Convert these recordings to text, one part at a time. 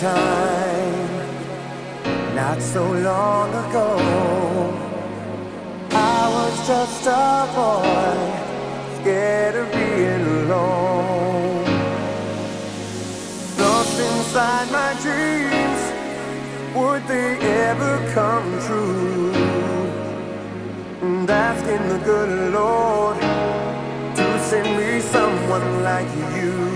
time not so long ago. I was just a boy, scared of being alone. Lost inside my dreams, would they ever come true? And asking the good Lord to send me someone like you.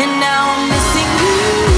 And now I'm missing you.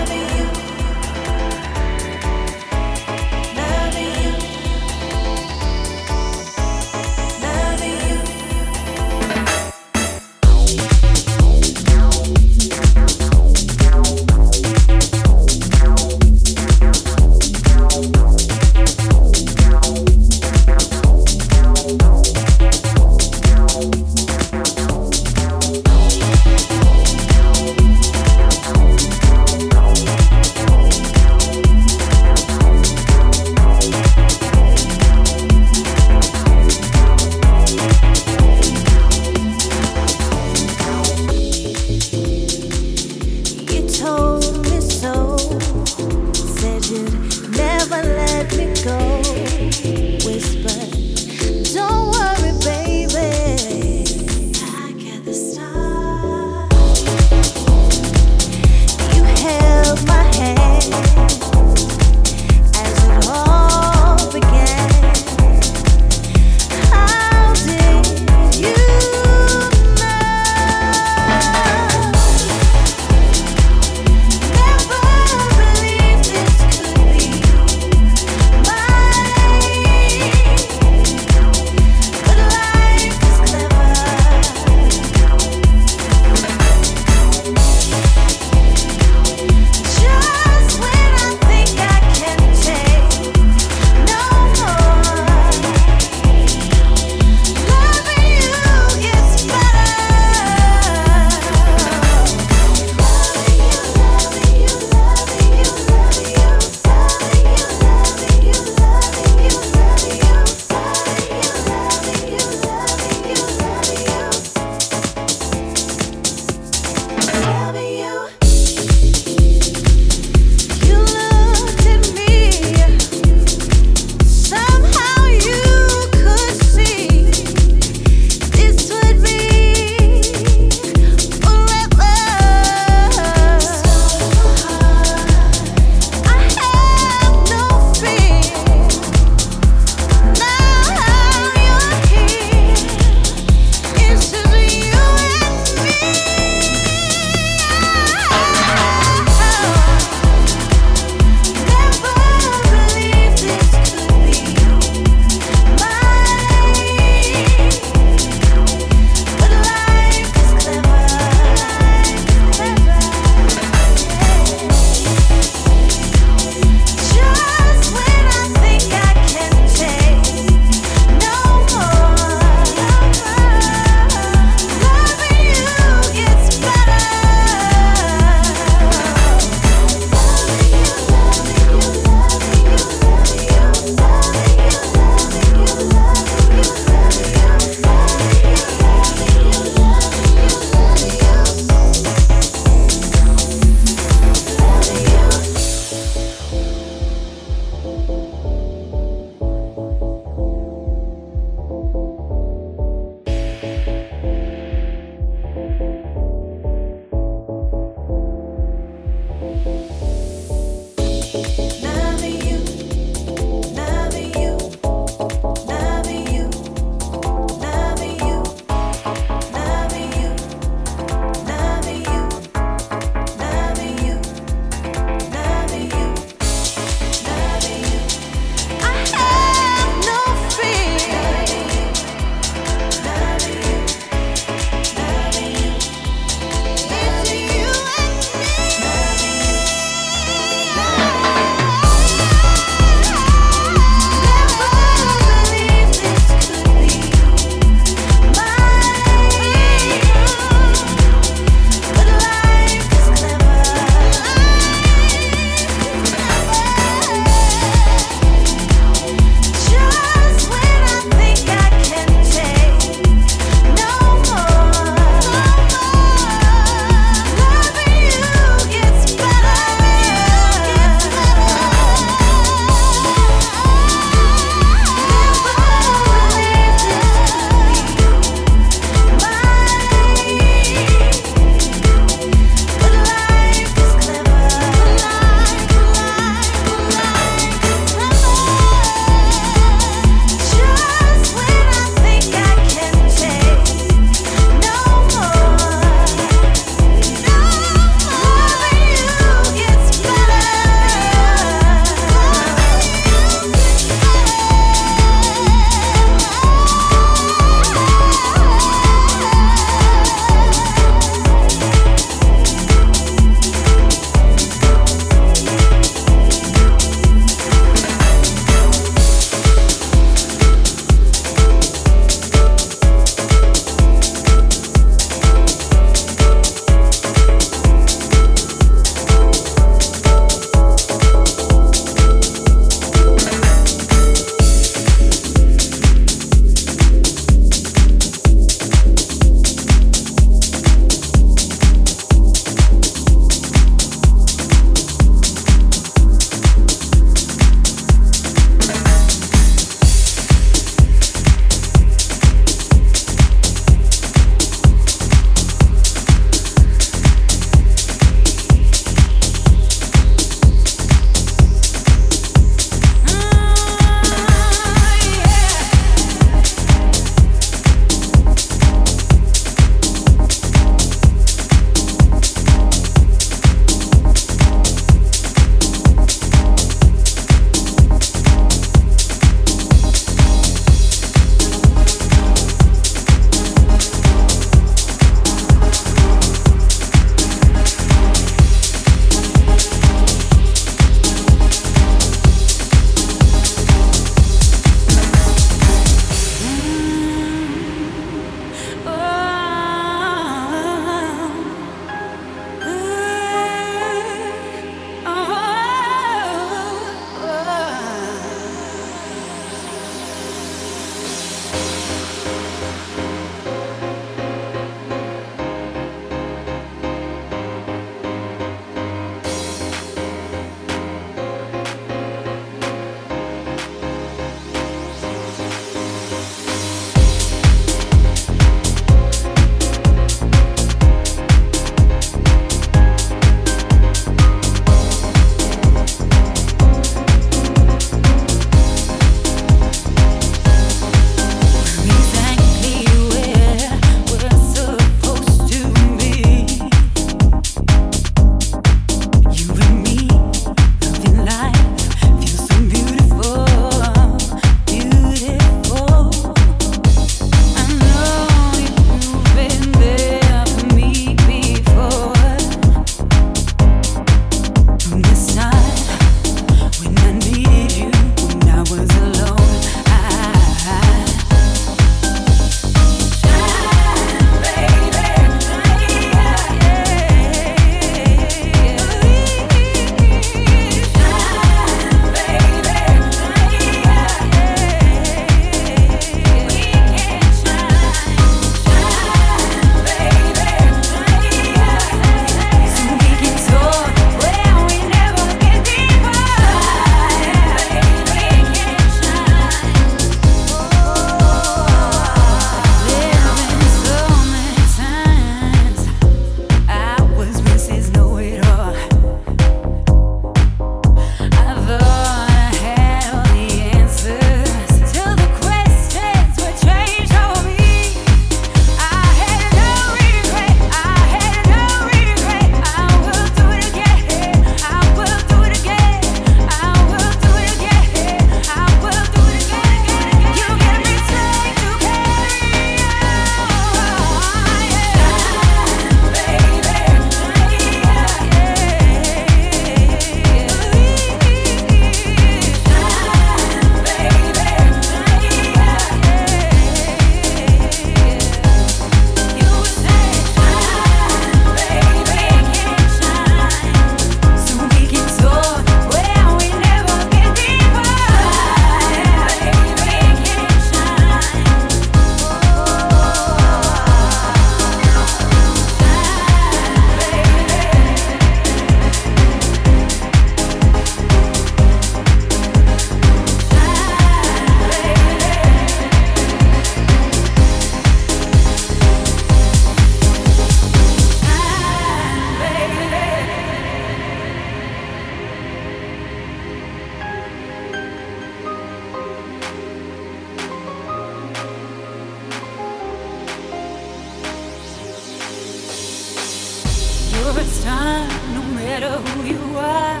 who you are.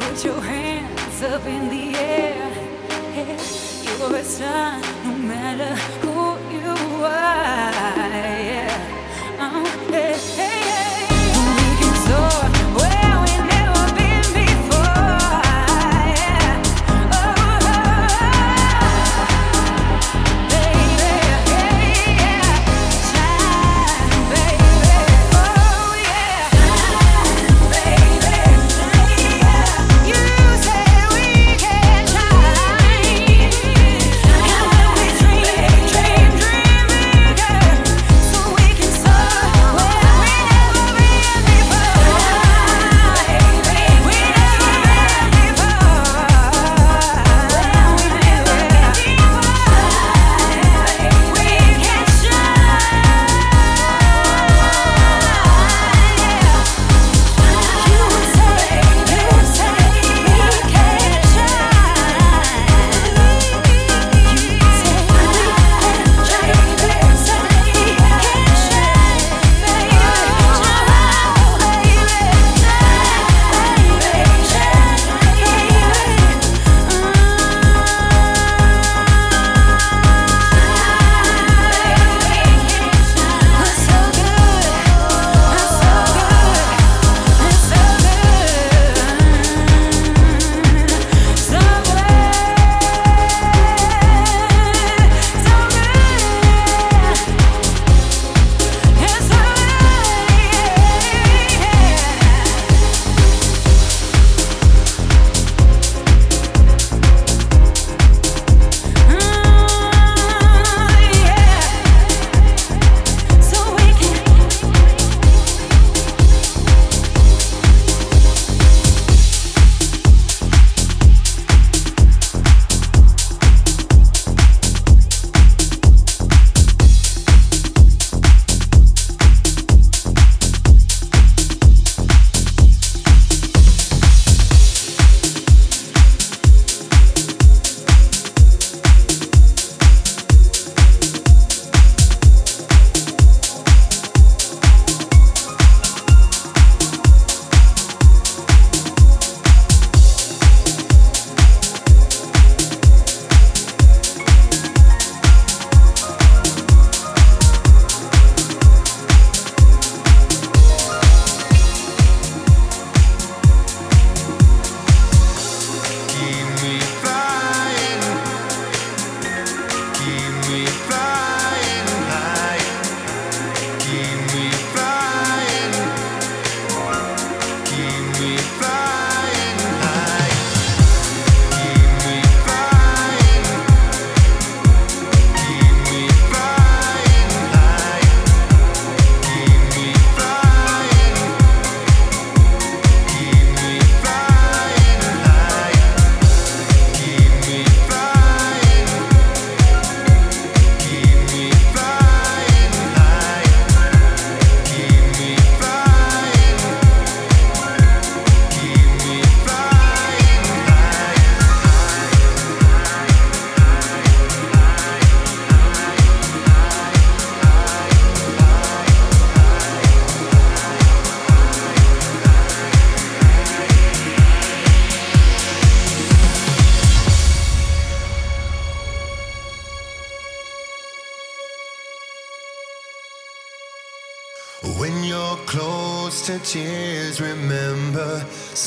Put your hands up in the air. Yeah. You're a star, no matter who you are.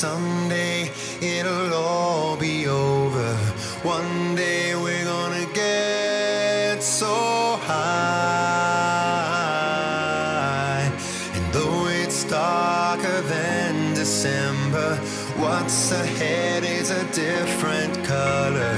someday it'll all be over. One day we're gonna get so high. And though it's darker than December, what's ahead is a different color.